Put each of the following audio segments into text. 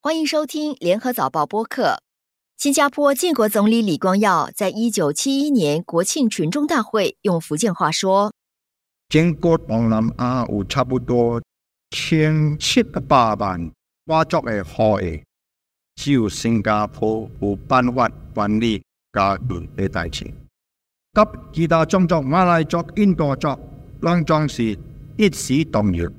欢迎收听联合早报播客。新加坡建国总理李光耀在一九七一年国庆群众大会用福建话说：“建国东南亚有差不多千七百万外族的好诶，只有新加坡有办法管理家庭的代志。及其他种族马来族、印度族，拢总是一视同仁。”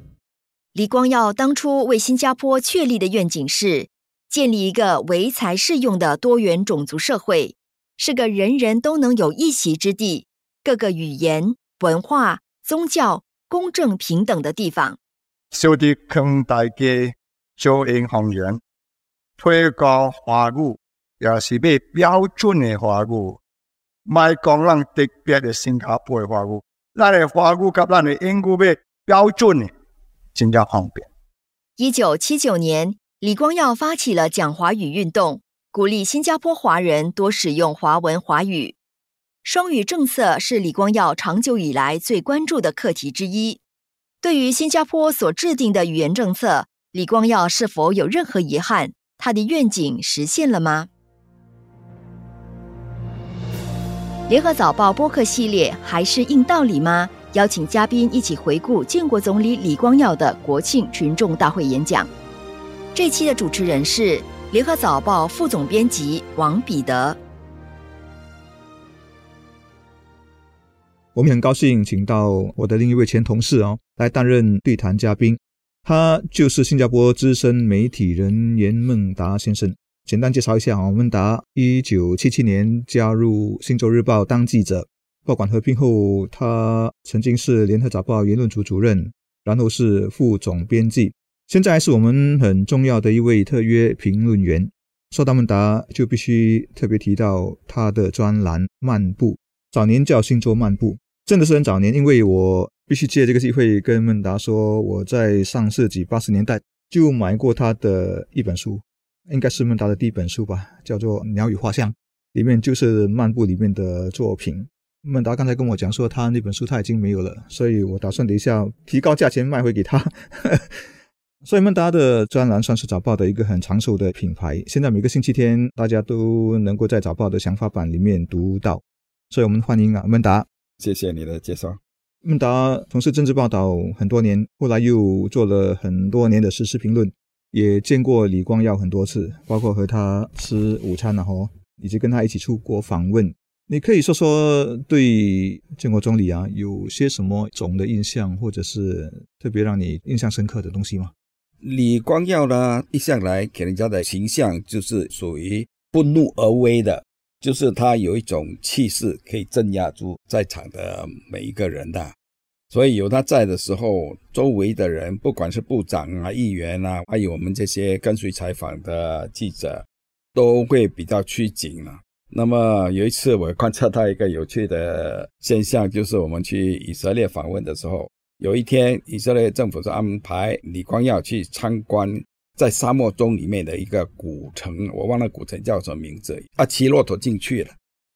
李光耀当初为新加坡确立的愿景是建立一个唯才是用的多元种族社会，是个人人都能有一席之地，各个语言、文化、宗教公正平等的地方。小弟向大家做银行员，推广华语，也是要标准的华语，卖讲咱特别的新加坡的华语，咱的华语甲咱的英语要标准的。新加方便。一九七九年，李光耀发起了讲华语运动，鼓励新加坡华人多使用华文华语。双语政策是李光耀长久以来最关注的课题之一。对于新加坡所制定的语言政策，李光耀是否有任何遗憾？他的愿景实现了吗？联合早报播客系列还是硬道理吗？邀请嘉宾一起回顾建国总理李光耀的国庆群众大会演讲。这期的主持人是联合早报副总编辑王彼得。我们很高兴请到我的另一位前同事哦，来担任对谈嘉宾。他就是新加坡资深媒体人严孟达先生。简单介绍一下啊，孟达一九七七年加入《星洲日报》当记者。报馆合并后，他曾经是联合早报言论组主任，然后是副总编辑，现在是我们很重要的一位特约评论员。说到孟达，就必须特别提到他的专栏《漫步》，早年叫《星座漫步》，真的是很早年。因为我必须借这个机会跟孟达说，我在上世纪八十年代就买过他的一本书，应该是孟达的第一本书吧，叫做《鸟语画像》，里面就是《漫步》里面的作品。孟达刚才跟我讲说，他那本书他已经没有了，所以我打算等一下提高价钱卖回给他。所以孟达的专栏算是早报的一个很长寿的品牌，现在每个星期天大家都能够在早报的想法版里面读到。所以我们欢迎啊，孟达。谢谢你的介绍。孟达从事政治报道很多年，后来又做了很多年的时事评论，也见过李光耀很多次，包括和他吃午餐然后以及跟他一起出国访问。你可以说说对建国总理啊有些什么总的印象，或者是特别让你印象深刻的东西吗？李光耀呢，一向来给人家的形象就是属于不怒而威的，就是他有一种气势可以镇压住在场的每一个人的，所以有他在的时候，周围的人不管是部长啊、议员啊，还有我们这些跟随采访的记者，都会比较拘谨啊。那么有一次，我观察到一个有趣的现象，就是我们去以色列访问的时候，有一天以色列政府是安排李光耀去参观在沙漠中里面的一个古城，我忘了古城叫什么名字，啊，骑骆驼进去了，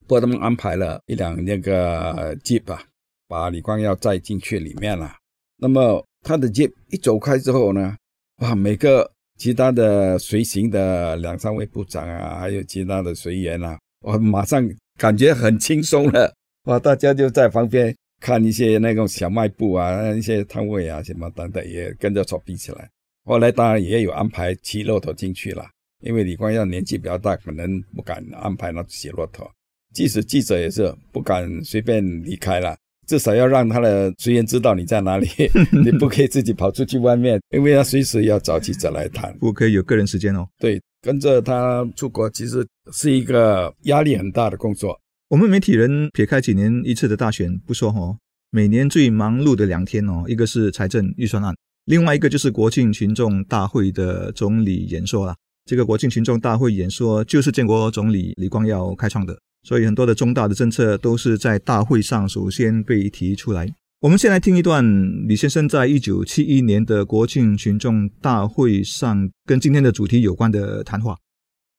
不过他们安排了一辆那个 jeep 啊，把李光耀载进去里面了。那么他的 jeep 一走开之后呢，哇，每个其他的随行的两三位部长啊，还有其他的随员啊。我马上感觉很轻松了，哇！大家就在旁边看一些那种小卖部啊，一些摊位啊，什么等等，也跟着炒比起来。后来当然也有安排骑骆驼进去了，因为李光耀年纪比较大，可能不敢安排那骑骆驼。即使记者也是不敢随便离开了，至少要让他的随员知道你在哪里，你不可以自己跑出去外面，因为他随时要找记者来谈，不可以有个人时间哦。对。跟着他出国，其实是一个压力很大的工作。我们媒体人撇开几年一次的大选不说哦，每年最忙碌的两天哦，一个是财政预算案，另外一个就是国庆群众大会的总理演说了。这个国庆群众大会演说就是建国总理李光耀开创的，所以很多的重大的政策都是在大会上首先被提出来。我们先来听一段李先生在一九七一年的国庆群众大会上跟今天的主题有关的谈话。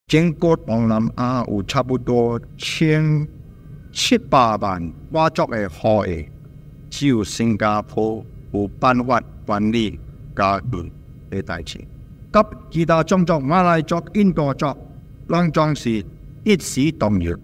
经过东南亚有差不多千七百万挖作的好诶，只有新加坡有办法管理家庭的代志。及及其他种族馬來族、印度族，兩種是一視同仁。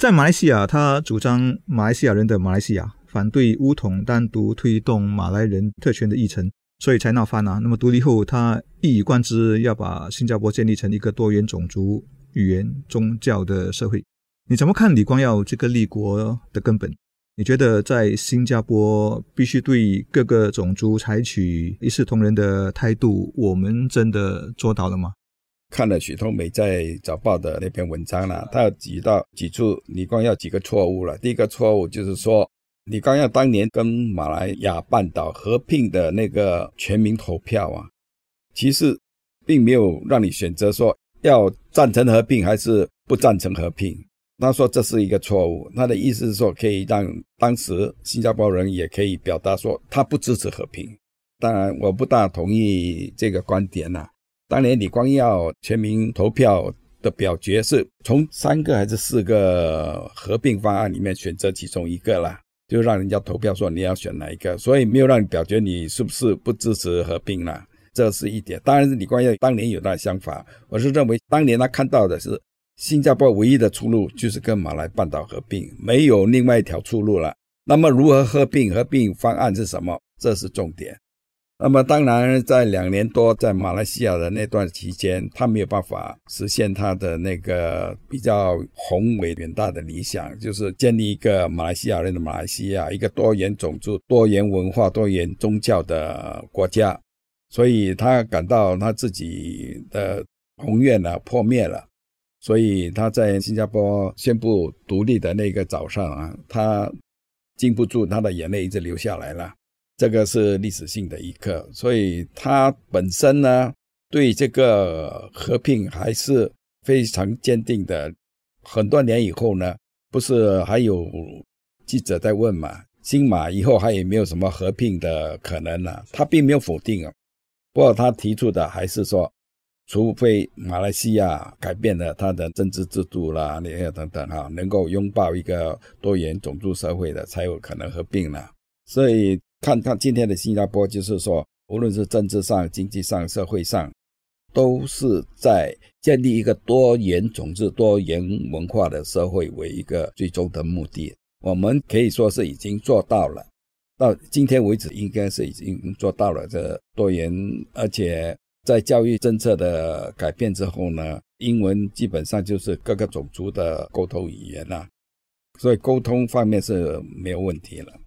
在马来西亚，他主张马来西亚人的马来西亚，反对巫统单独推动马来人特权的议程，所以才闹翻啊。那么独立后，他一以贯之要把新加坡建立成一个多元种族、语言、宗教的社会。你怎么看李光耀这个立国的根本？你觉得在新加坡必须对各个种族采取一视同仁的态度，我们真的做到了吗？看了许通美在早报的那篇文章了，他举到举出李光耀几个错误了。第一个错误就是说，李光耀当年跟马来亚半岛合并的那个全民投票啊，其实并没有让你选择说要赞成合并还是不赞成合并。他说这是一个错误，他的意思是说可以让当时新加坡人也可以表达说他不支持和平。当然，我不大同意这个观点呐。当年李光耀全民投票的表决是从三个还是四个合并方案里面选择其中一个啦，就让人家投票说你要选哪一个，所以没有让你表决你是不是不支持合并啦，这是一点。当然是李光耀当年有他的想法，我是认为当年他看到的是。新加坡唯一的出路就是跟马来半岛合并，没有另外一条出路了。那么如何合并？合并方案是什么？这是重点。那么当然，在两年多在马来西亚的那段期间，他没有办法实现他的那个比较宏伟远大的理想，就是建立一个马来西亚人的马来西亚，一个多元种族、多元文化、多元宗教的国家。所以他感到他自己的宏愿呢破灭了。所以他在新加坡宣布独立的那个早上啊，他禁不住他的眼泪一直流下来了。这个是历史性的一刻，所以他本身呢对这个和平还是非常坚定的。很多年以后呢，不是还有记者在问嘛，新马以后还有没有什么和平的可能呢？他并没有否定啊，不过他提出的还是说。除非马来西亚改变了它的政治制度啦，那些等等哈，能够拥抱一个多元种族社会的，才有可能合并了。所以看看今天的新加坡，就是说，无论是政治上、经济上、社会上，都是在建立一个多元种族、多元文化的社会为一个最终的目的。我们可以说是已经做到了，到今天为止，应该是已经做到了这多元，而且。在教育政策的改变之后呢，英文基本上就是各个种族的沟通语言了，所以沟通方面是没有问题了。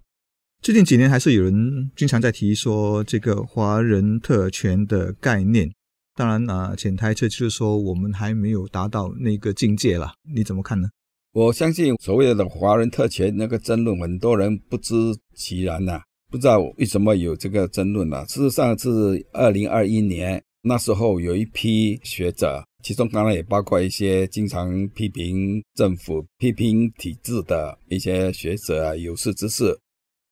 最近几年还是有人经常在提说这个华人特权的概念，当然啊，潜台词就是说我们还没有达到那个境界了。你怎么看呢？我相信所谓的华人特权那个争论，很多人不知其然呐。不知道为什么有这个争论呢？事实上是二零二一年那时候有一批学者，其中当然也包括一些经常批评政府、批评体制的一些学者啊、有识之士，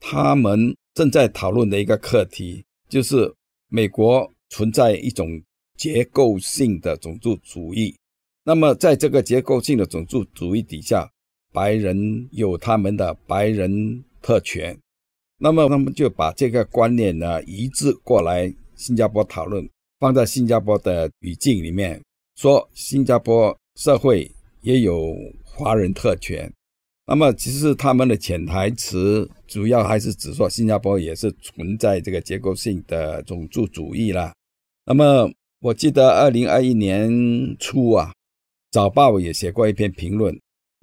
他们正在讨论的一个课题，就是美国存在一种结构性的种族主义。那么在这个结构性的种族主义底下，白人有他们的白人特权。那么他们就把这个观念呢移植过来新加坡讨论，放在新加坡的语境里面说，新加坡社会也有华人特权。那么其实他们的潜台词主要还是指说，新加坡也是存在这个结构性的种族主义啦。那么我记得二零二一年初啊，早报也写过一篇评论，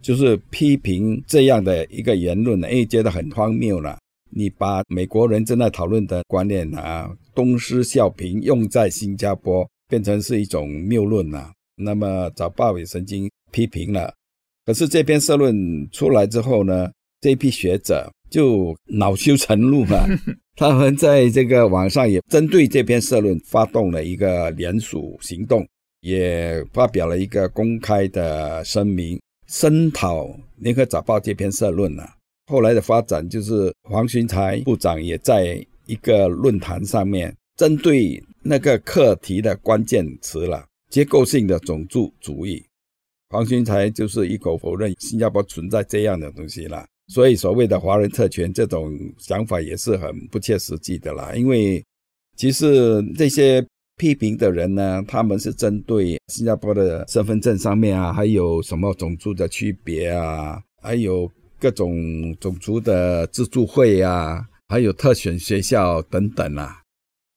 就是批评这样的一个言论呢，因为觉得很荒谬了。你把美国人正在讨论的观念啊，东施效颦用在新加坡，变成是一种谬论了。那么早报也曾经批评了，可是这篇社论出来之后呢，这批学者就恼羞成怒了，他们在这个网上也针对这篇社论发动了一个联署行动，也发表了一个公开的声明，声讨联合早报这篇社论呐。后来的发展就是黄循财部长也在一个论坛上面针对那个课题的关键词了结构性的种族主义，黄循财就是一口否认新加坡存在这样的东西了。所以所谓的华人特权这种想法也是很不切实际的啦。因为其实这些批评的人呢，他们是针对新加坡的身份证上面啊，还有什么种族的区别啊，还有各种种族的自助会啊，还有特选学校等等啊，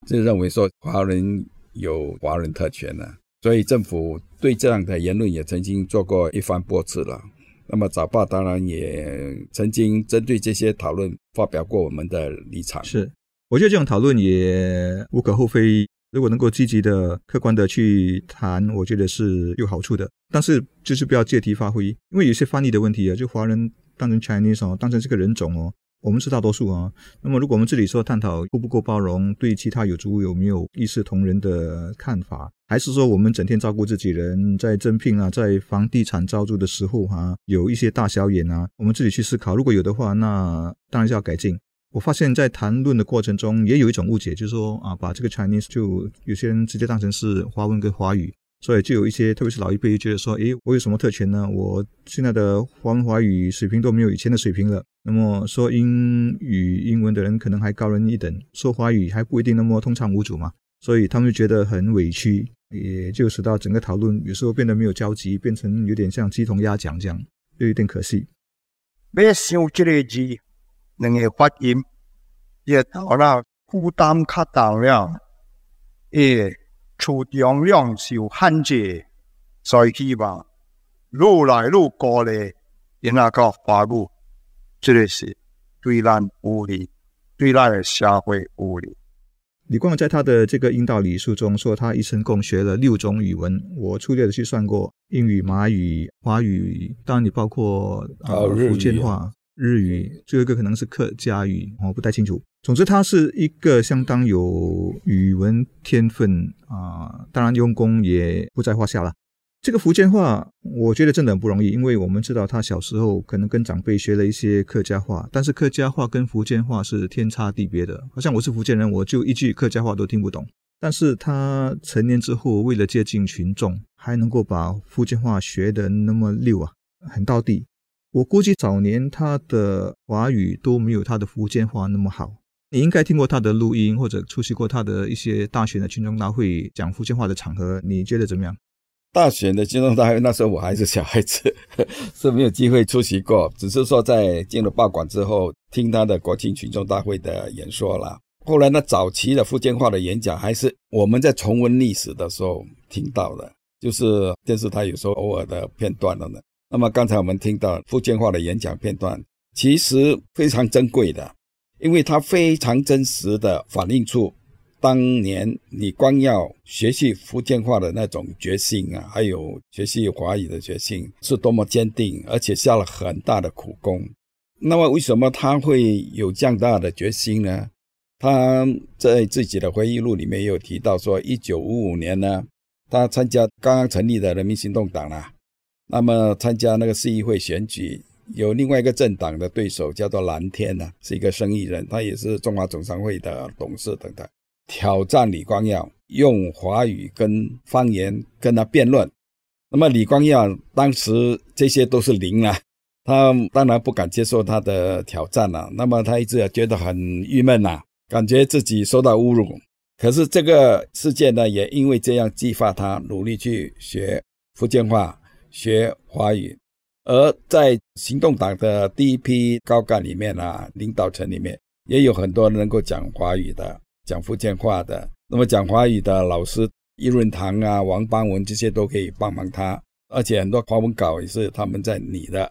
就认为说华人有华人特权呢，所以政府对这样的言论也曾经做过一番驳斥了。那么早报当然也曾经针对这些讨论发表过我们的立场。是，我觉得这种讨论也无可厚非。如果能够积极的、客观的去谈，我觉得是有好处的。但是就是不要借题发挥，因为有些翻译的问题啊，就华人当成 Chinese 哦，当成这个人种哦。我们是大多数啊。那么，如果我们这里说探讨够不够包容，对其他有族有没有一视同仁的看法，还是说我们整天照顾自己人，在征聘啊，在房地产招租的时候哈，有一些大小眼啊，我们自己去思考，如果有的话，那当然是要改进。我发现，在谈论的过程中，也有一种误解，就是说啊，把这个 Chinese 就有些人直接当成是华文跟华语。所以就有一些，特别是老一辈，觉得说，诶，我有什么特权呢？我现在的华文华语水平都没有以前的水平了。那么说英语英文的人可能还高人一等，说华语还不一定那么通畅无阻嘛。所以他们就觉得很委屈，也就使到整个讨论有时候变得没有交集，变成有点像鸡同鸭讲这样，就有点可惜。要想这个字，两个发音，也到了负担较大了，也。出重量受限制，所以希望越来越高的人那个法律，这个是对咱有利，对咱的社会有利。李光在他的这个引导礼书中说，他一生共学了六种语文。我粗略的去算过，英语、马语、华语，当然你包括呃福建话。日语，最后一个可能是客家语，我不太清楚。总之，他是一个相当有语文天分啊，当然用功也不在话下了。这个福建话，我觉得真的很不容易，因为我们知道他小时候可能跟长辈学了一些客家话，但是客家话跟福建话是天差地别的。好像我是福建人，我就一句客家话都听不懂，但是他成年之后，为了接近群众，还能够把福建话学得那么溜啊，很到地。我估计早年他的华语都没有他的福建话那么好。你应该听过他的录音，或者出席过他的一些大选的群众大会讲福建话的场合，你觉得怎么样？大选的群众大会那时候我还是小孩子，是没有机会出席过，只是说在进了报馆之后听他的国庆群众大会的演说了。后来呢，早期的福建话的演讲还是我们在重温历史的时候听到的，就是电视台有时候偶尔的片段了呢。那么刚才我们听到福建话的演讲片段，其实非常珍贵的，因为它非常真实的反映出当年你光耀学习福建话的那种决心啊，还有学习华语的决心是多么坚定，而且下了很大的苦功。那么为什么他会有这样大的决心呢？他在自己的回忆录里面有提到说，一九五五年呢，他参加刚刚成立的人民行动党啊。那么参加那个市议会选举，有另外一个政党的对手叫做蓝天呐，是一个生意人，他也是中华总商会的董事等等，挑战李光耀用华语跟方言跟他辩论。那么李光耀当时这些都是零啊，他当然不敢接受他的挑战了。那么他一直也觉得很郁闷呐，感觉自己受到侮辱。可是这个事件呢，也因为这样激发他努力去学福建话。学华语，而在行动党的第一批高干里面啊，领导层里面也有很多能够讲华语的、讲福建话的。那么讲华语的老师，易润堂啊、王邦文这些都可以帮忙他，而且很多华文稿也是他们在拟的。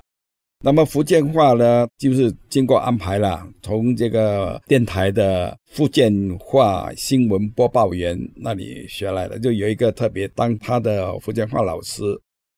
那么福建话呢，就是经过安排了，从这个电台的福建话新闻播报员那里学来的，就有一个特别当他的福建话老师。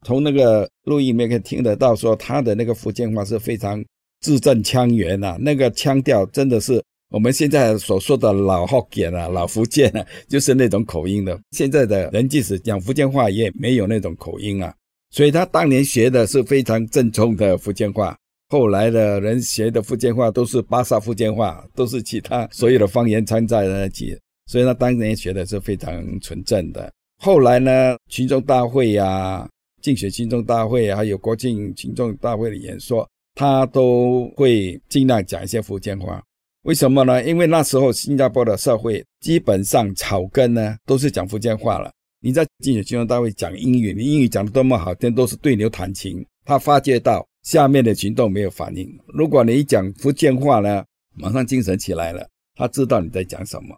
从那个录音里面可以听得到，说他的那个福建话是非常字正腔圆呐，那个腔调真的是我们现在所说的老福建啊、老福建啊，就是那种口音的。现在的人即使讲福建话，也没有那种口音啊。所以他当年学的是非常正宗的福建话，后来的人学的福建话都是巴萨福建话，都是其他所有的方言掺在一起，所以他当年学的是非常纯正的。后来呢，群众大会呀。竞选群众大会，还有国庆群众大会的演说，他都会尽量讲一些福建话。为什么呢？因为那时候新加坡的社会基本上草根呢都是讲福建话了。你在竞选群众大会讲英语，你英语讲的多么好听，都是对牛弹琴。他发觉到下面的群众没有反应。如果你一讲福建话呢，马上精神起来了，他知道你在讲什么。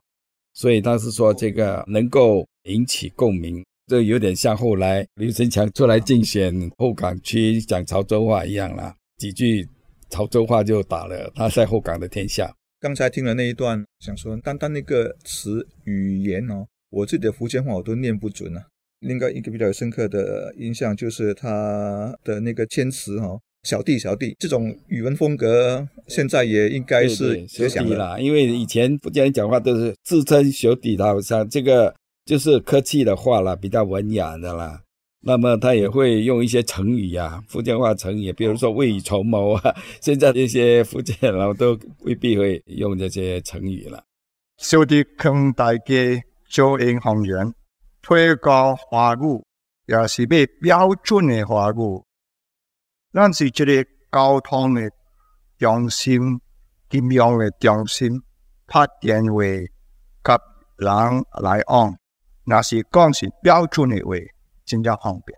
所以他是说这个能够引起共鸣，这有点像后来刘成强出来竞选后港区讲潮州话一样啦，几句潮州话就打了他在后港的天下。刚才听了那一段，想说单单那个词语言哦。我自己的福建话我都念不准啊。另外一个比较深刻的印象就是他的那个谦词哦，小弟小弟这种语文风格，现在也应该是学弟啦。因为以前福建人讲话都是自称小弟，好像这个就是客气的话啦，比较文雅的啦。那么他也会用一些成语呀，福建话成语，比如说未雨绸缪啊。现在一些福建人都未必会用这些成语了。小弟坑大家。做银行员，推广华语也是要标准的华语。咱是这个交通的中心，金融的中心，拍电话给人来往，那是讲是标准的话，真正方便。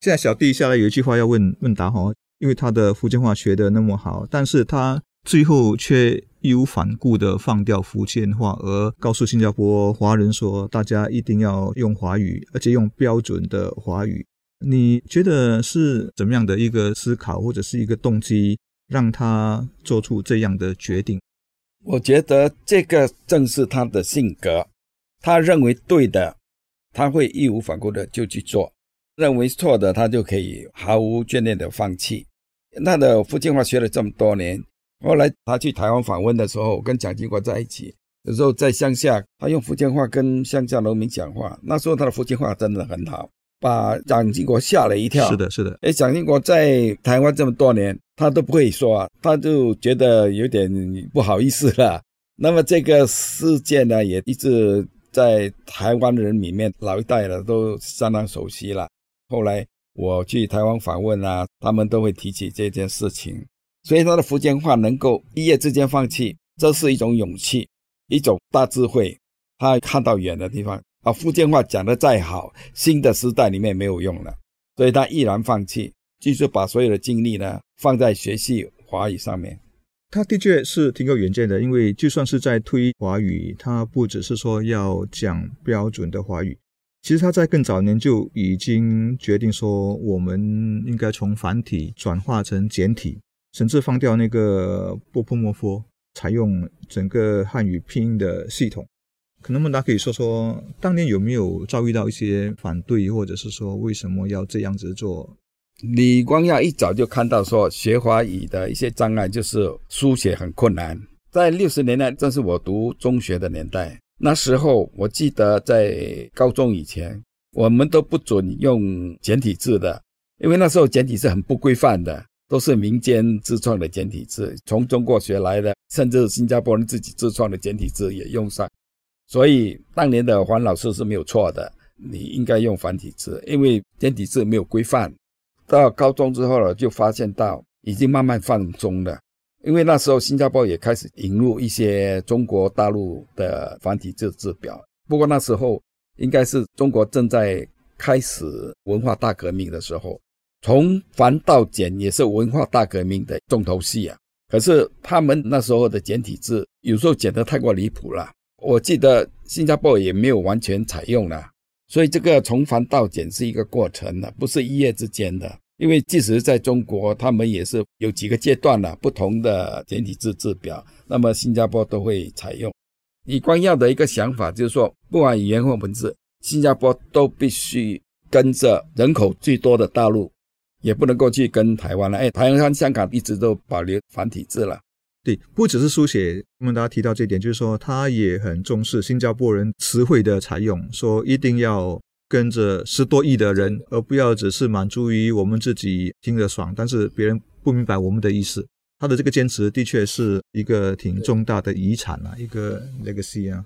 现在小弟下来有一句话要问问答哈，因为他的福建话学的那么好，但是他最后却。义无反顾的放掉福建话，而告诉新加坡华人说：“大家一定要用华语，而且用标准的华语。”你觉得是怎么样的一个思考，或者是一个动机，让他做出这样的决定？我觉得这个正是他的性格。他认为对的，他会义无反顾的就去做；认为错的，他就可以毫无眷恋的放弃。他的福建话学了这么多年。后来他去台湾访问的时候，跟蒋经国在一起，有时候在乡下，他用福建话跟乡下农民讲话。那时候他的福建话真的很好，把蒋经国吓了一跳。是的，是的。哎，蒋经国在台湾这么多年，他都不会说啊，他就觉得有点不好意思了。那么这个事件呢，也一直在台湾的人里面老一代的都相当熟悉了。后来我去台湾访问啊，他们都会提起这件事情。所以他的福建话能够一夜之间放弃，这是一种勇气，一种大智慧。他看到远的地方，啊，福建话讲得再好，新的时代里面没有用了，所以他毅然放弃，继续把所有的精力呢放在学习华语上面。他的确是挺有远见的，因为就算是在推华语，他不只是说要讲标准的华语，其实他在更早年就已经决定说，我们应该从繁体转化成简体。甚至放掉那个波波莫佛，采用整个汉语拼音的系统。可能孟达可以说说，当年有没有遭遇到一些反对，或者是说为什么要这样子做？李光耀一早就看到说，学华语的一些障碍就是书写很困难。在六十年代，正是我读中学的年代，那时候我记得在高中以前，我们都不准用简体字的，因为那时候简体字很不规范的。都是民间自创的简体字，从中国学来的，甚至新加坡人自己自创的简体字也用上。所以当年的黄老师是没有错的，你应该用繁体字，因为简体字没有规范。到高中之后了，就发现到已经慢慢放松了，因为那时候新加坡也开始引入一些中国大陆的繁体字字表。不过那时候应该是中国正在开始文化大革命的时候。从繁到简也是文化大革命的重头戏啊！可是他们那时候的简体字有时候简得太过离谱了。我记得新加坡也没有完全采用了，所以这个从繁到简是一个过程的，不是一夜之间的。因为即使在中国，他们也是有几个阶段的不同的简体字字表，那么新加坡都会采用。李光耀的一个想法就是说，不管语言或文字，新加坡都必须跟着人口最多的大陆。也不能够去跟台湾了，哎，台湾、香港一直都保留繁体字了。对，不只是书写，我们大家提到这一点，就是说他也很重视新加坡人词汇的采用，说一定要跟着十多亿的人，而不要只是满足于我们自己听得爽，但是别人不明白我们的意思。他的这个坚持的确是一个挺重大的遗产啊，一个 legacy 啊。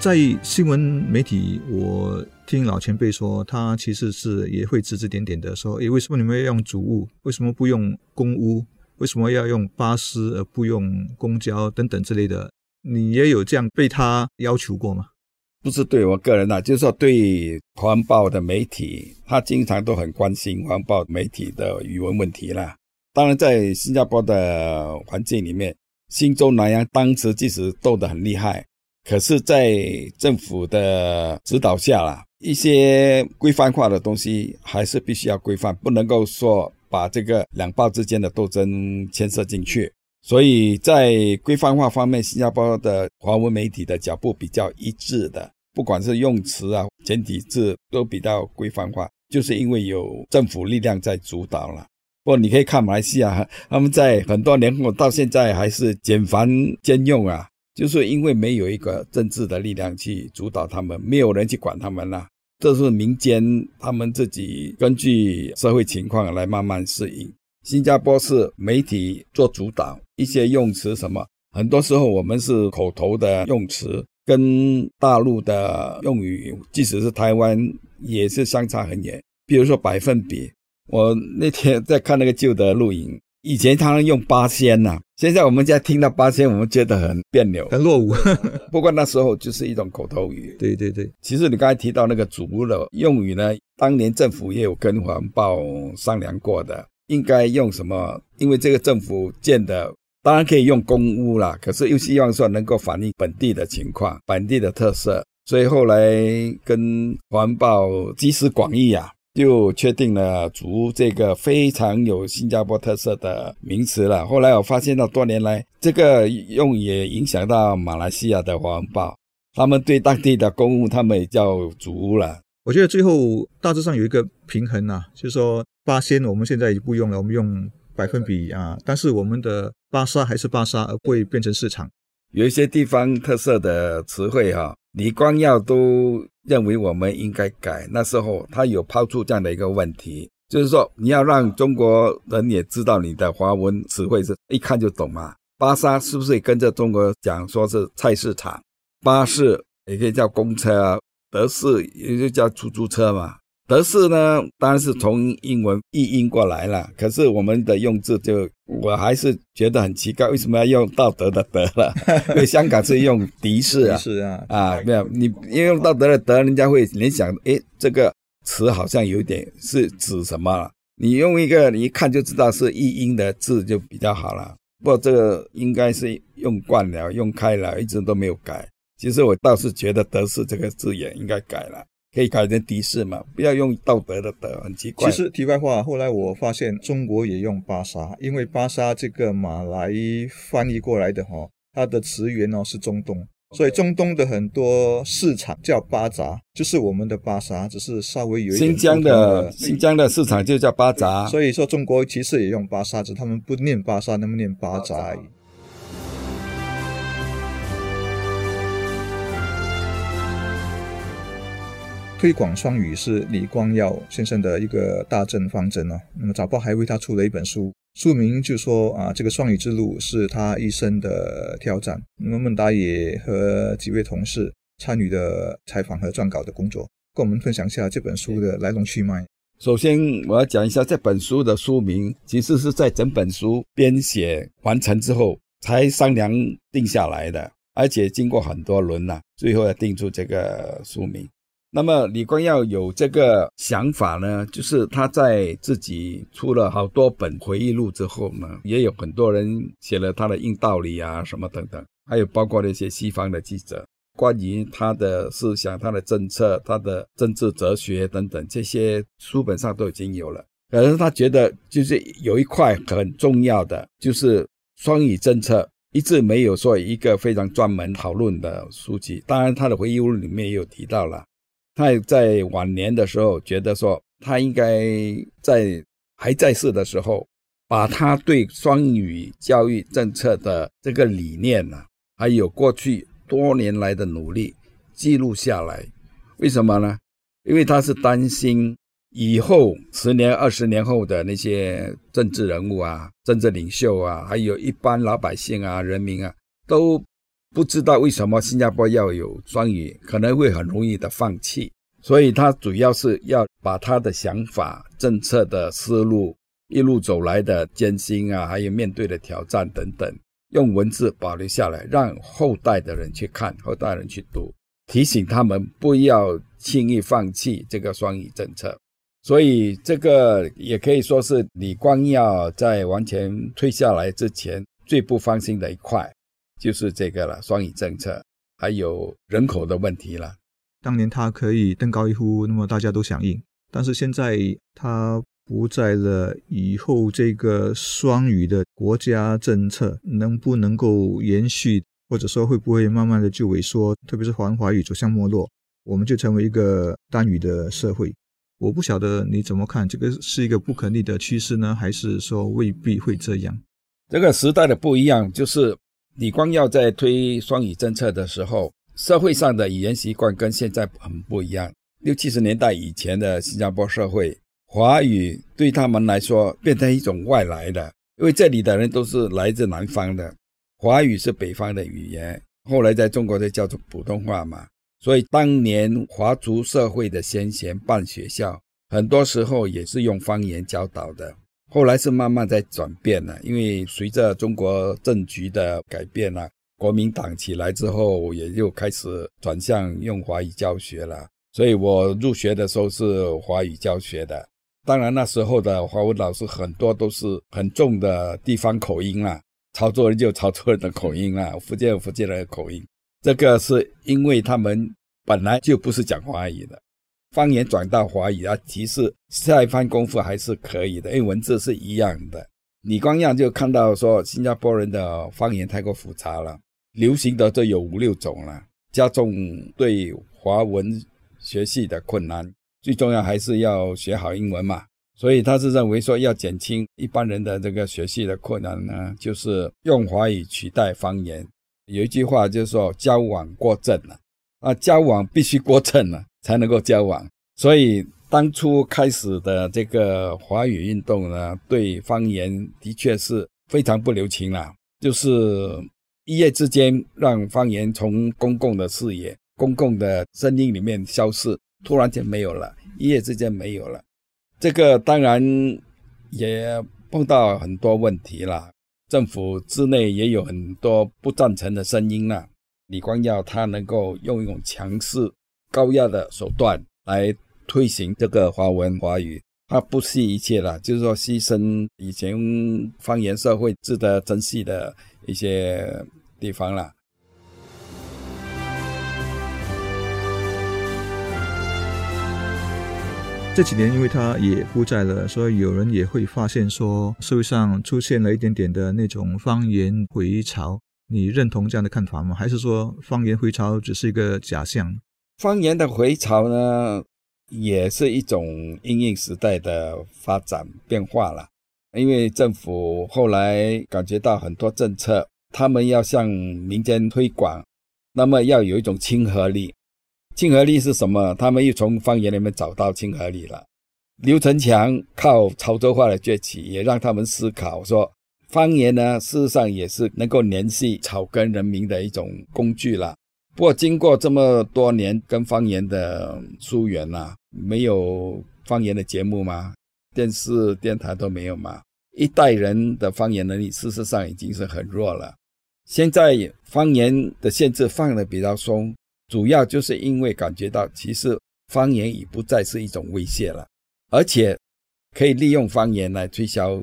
在新闻媒体，我听老前辈说，他其实是也会指指点点的，说，诶，为什么你们要用主物？为什么不用公屋？为什么要用巴士而不用公交等等之类的？你也有这样被他要求过吗？不是对我个人呐，就是说对环保的媒体，他经常都很关心环保媒体的语文问题啦。当然，在新加坡的环境里面，新州南洋当时即使斗得很厉害，可是，在政府的指导下啦，一些规范化的东西还是必须要规范，不能够说把这个两报之间的斗争牵涉进去。所以在规范化方面，新加坡的华文媒体的脚步比较一致的。不管是用词啊、简体字都比较规范化，就是因为有政府力量在主导了。不过你可以看马来西亚，他们在很多年后到现在还是简繁兼用啊，就是因为没有一个政治的力量去主导他们，没有人去管他们了。这是民间他们自己根据社会情况来慢慢适应。新加坡是媒体做主导，一些用词什么，很多时候我们是口头的用词。跟大陆的用语，即使是台湾，也是相差很远。比如说百分比，我那天在看那个旧的录影，以前他们用八仙呐，现在我们在听到八仙，我们觉得很别扭、很落伍。不过那时候就是一种口头语。对对对，其实你刚才提到那个主的用语呢，当年政府也有跟环保商量过的，应该用什么？因为这个政府建的。当然可以用公屋啦，可是又希望说能够反映本地的情况、本地的特色，所以后来跟环保集思广益啊，就确定了“竹”这个非常有新加坡特色的名词了。后来我发现到多年来，这个用也影响到马来西亚的环保，他们对当地的公务他们也叫“竹”了。我觉得最后大致上有一个平衡啊，就是说八仙我们现在也不用了，我们用。百分比啊，但是我们的巴沙还是巴沙，而不会变成市场。有一些地方特色的词汇哈，李光耀都认为我们应该改。那时候他有抛出这样的一个问题，就是说你要让中国人也知道你的华文词汇是一看就懂嘛。巴沙是不是也跟着中国讲说是菜市场？巴士也可以叫公车啊，德士也就叫出租车嘛。德式呢，当然是从英文译音过来了。可是我们的用字就，我还是觉得很奇怪，为什么要用道德的德了？因为香港是用的士啊，是啊，啊，没有，你用道德的德，人家会联想，诶，这个词好像有点是指什么？你用一个你一看就知道是译音的字就比较好了。不过这个应该是用惯了，用开了，一直都没有改。其实我倒是觉得德式这个字眼应该改了。可以改成的士嘛？不要用道德的德，很奇怪。其实题外话，后来我发现中国也用巴沙，因为巴沙这个马来翻译过来的哈，它的词源哦是中东，所以中东的很多市场叫巴扎，就是我们的巴沙，只是稍微有一点。新疆的新疆的市场就叫巴扎，所以说中国其实也用巴沙，只他们不念巴沙，那么念巴扎。推广双语是李光耀先生的一个大政方针哦。那么早报还为他出了一本书，书名就说啊，这个双语之路是他一生的挑战。那么孟达也和几位同事参与的采访和撰稿的工作，跟我们分享一下这本书的来龙去脉。首先，我要讲一下这本书的书名，其实是在整本书编写完成之后才商量定下来的，而且经过很多轮呐，最后要定出这个书名。那么李光耀有这个想法呢，就是他在自己出了好多本回忆录之后呢，也有很多人写了他的硬道理啊什么等等，还有包括那些西方的记者关于他的思想、他的政策、他的政治哲学等等这些书本上都已经有了。可是他觉得就是有一块很重要的，就是双语政策一直没有说一个非常专门讨论的书籍。当然，他的回忆录里面也有提到了。他在晚年的时候觉得说，他应该在还在世的时候，把他对双语教育政策的这个理念呢，还有过去多年来的努力记录下来。为什么呢？因为他是担心以后十年、二十年后的那些政治人物啊、政治领袖啊，还有一般老百姓啊、人民啊，都。不知道为什么新加坡要有双语，可能会很容易的放弃，所以他主要是要把他的想法、政策的思路、一路走来的艰辛啊，还有面对的挑战等等，用文字保留下来，让后代的人去看，后代人去读，提醒他们不要轻易放弃这个双语政策。所以这个也可以说是李光耀在完全退下来之前最不放心的一块，就是这个了，双语政策，还有人口的问题了。当年他可以登高一呼，那么大家都响应，但是现在他不在了，以后这个双语的国家政策能不能够延续，或者说会不会慢慢的就萎缩，特别是华文华语走向没落，我们就成为一个单语的社会。我不晓得你怎么看，这个是一个不可逆的趋势呢，还是说未必会这样？这个时代的不一样，就是李光耀在推双语政策的时候，社会上的语言习惯跟现在很不一样。六七十年代以前的新加坡社会，华语对他们来说变成一种外来的，因为这里的人都是来自南方的，华语是北方的语言，后来在中国就叫做普通话嘛。所以当年华族社会的先贤办学校，很多时候也是用方言教导的。后来是慢慢在转变了，因为随着中国政局的改变啊，国民党起来之后，也就开始转向用华语教学了。所以我入学的时候是华语教学的。当然那时候的华文老师很多都是很重的地方口音啦，潮州人就潮州人的口音啦，福建福建人的口音。这个是因为他们本来就不是讲华语的，方言转到华语啊，其实下一番功夫还是可以的，因为文字是一样的。李光耀就看到说，新加坡人的方言太过复杂了，流行的都有五六种了，加重对华文学习的困难。最重要还是要学好英文嘛，所以他是认为说要减轻一般人的这个学习的困难呢，就是用华语取代方言。有一句话就是说，交往过正了啊，交往必须过正了才能够交往。所以当初开始的这个华语运动呢，对方言的确是非常不留情了，就是一夜之间让方言从公共的视野、公共的声音里面消失，突然间没有了，一夜之间没有了。这个当然也碰到很多问题了。政府之内也有很多不赞成的声音了。李光耀他能够用一种强势、高压的手段来推行这个华文华语，他不惜一切了，就是说牺牲以前方言社会值得珍惜的一些地方了。这几年，因为他也不在了，所以有人也会发现说，社会上出现了一点点的那种方言回潮。你认同这样的看法吗？还是说方言回潮只是一个假象？方言的回潮呢，也是一种应应时代的发展变化了。因为政府后来感觉到很多政策，他们要向民间推广，那么要有一种亲和力。亲和力是什么？他们又从方言里面找到亲和力了。刘成强靠潮州话的崛起，也让他们思考说，方言呢，事实上也是能够联系草根人民的一种工具了。不过，经过这么多年跟方言的疏远呐，没有方言的节目吗？电视、电台都没有吗？一代人的方言能力，事实上已经是很弱了。现在方言的限制放的比较松。主要就是因为感觉到，其实方言已不再是一种威胁了，而且可以利用方言来推销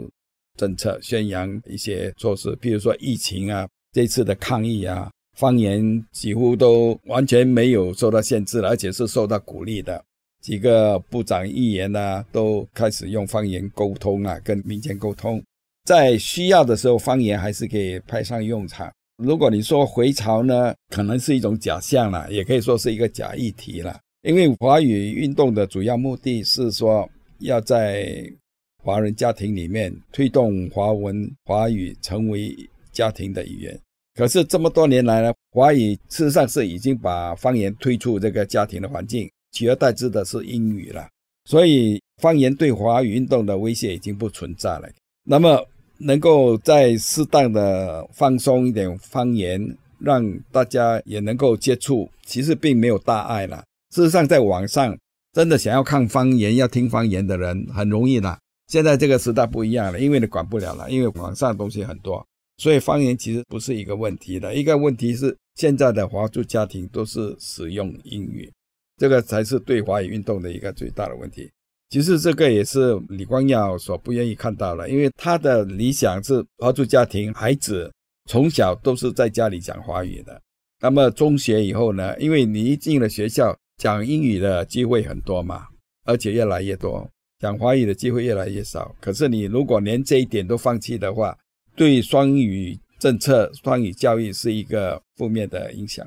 政策、宣扬一些措施，比如说疫情啊，这次的抗疫啊，方言几乎都完全没有受到限制了，而且是受到鼓励的。几个部长、议员呢，都开始用方言沟通啊，跟民间沟通，在需要的时候，方言还是可以派上用场。如果你说回潮呢，可能是一种假象了，也可以说是一个假议题了。因为华语运动的主要目的是说，要在华人家庭里面推动华文华语成为家庭的语言。可是这么多年来呢，华语事实上是已经把方言推出这个家庭的环境，取而代之的是英语了。所以方言对华语运动的威胁已经不存在了。那么。能够再适当的放松一点方言，让大家也能够接触，其实并没有大碍了。事实上，在网上真的想要看方言、要听方言的人很容易了。现在这个时代不一样了，因为你管不了了，因为网上东西很多，所以方言其实不是一个问题的。一个问题是现在的华族家庭都是使用英语，这个才是对华语运动的一个最大的问题。其实这个也是李光耀所不愿意看到的，因为他的理想是华族家庭孩子从小都是在家里讲华语的。那么中学以后呢？因为你一进了学校，讲英语的机会很多嘛，而且越来越多，讲华语的机会越来越少。可是你如果连这一点都放弃的话，对双语政策、双语教育是一个负面的影响。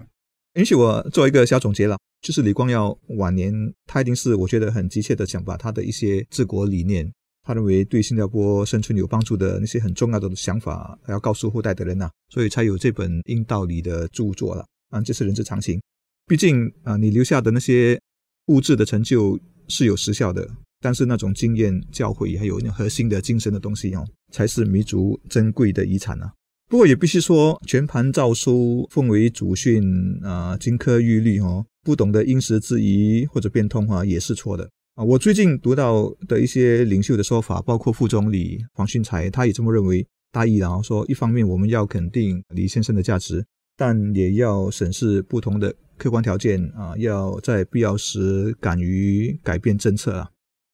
允许我做一个小总结了，就是李光耀晚年，他一定是我觉得很急切的想把他的一些治国理念。他认为对新加坡生存有帮助的那些很重要的想法，要告诉后代的人呐，所以才有这本《硬道理》的著作了啊，这是人之常情。毕竟啊，你留下的那些物质的成就是有时效的，但是那种经验、教诲还有那核心的精神的东西哦，才是弥足珍贵的遗产啊。不过也必须说，全盘照书、奉为祖训啊，金科玉律哦，不懂得因时制宜或者变通啊，也是错的。啊，我最近读到的一些领袖的说法，包括副总理黄训才，他也这么认为。大意然后说，一方面我们要肯定李先生的价值，但也要审视不同的客观条件啊，要在必要时敢于改变政策啊。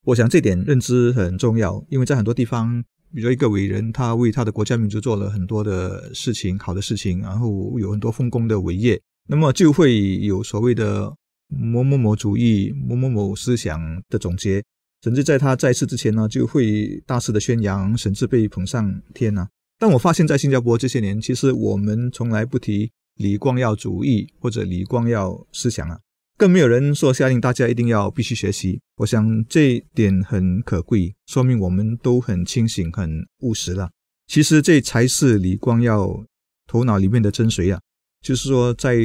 我想这点认知很重要，因为在很多地方，比如一个伟人，他为他的国家民族做了很多的事情，好的事情，然后有很多丰功的伟业，那么就会有所谓的。某某某主义、某某某思想的总结，甚至在他在世之前呢，就会大肆的宣扬，甚至被捧上天呢。但我发现，在新加坡这些年，其实我们从来不提李光耀主义或者李光耀思想啊，更没有人说下令大家一定要必须学习。我想这点很可贵，说明我们都很清醒、很务实了。其实这才是李光耀头脑里面的真髓啊。就是说，在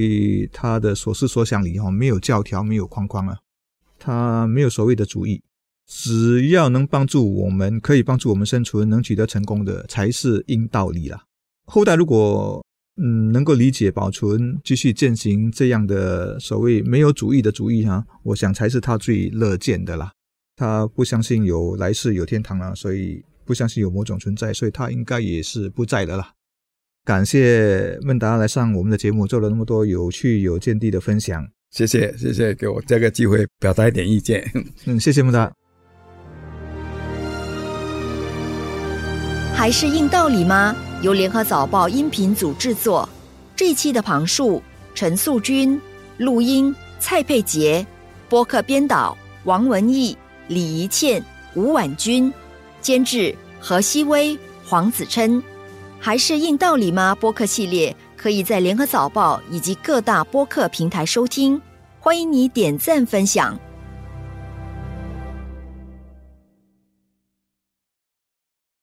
他的所思所想里，哈，没有教条，没有框框啊，他没有所谓的主义，只要能帮助我们，可以帮助我们生存，能取得成功的，才是硬道理啦。后代如果嗯能够理解、保存、继续践行这样的所谓没有主义的主义哈，我想才是他最乐见的啦。他不相信有来世、有天堂啊，所以不相信有某种存在，所以他应该也是不在的啦。感谢孟达来上我们的节目，做了那么多有趣有见地的分享。谢谢，谢谢给我这个机会表达一点意见。嗯，谢谢孟达。还是硬道理吗？由联合早报音频组制作。这一期的旁述：陈素君，录音：蔡佩杰，播客编导：王文义、李怡倩、吴婉君，监制：何希威、黄子琛。还是硬道理吗？播客系列可以在联合早报以及各大播客平台收听，欢迎你点赞分享。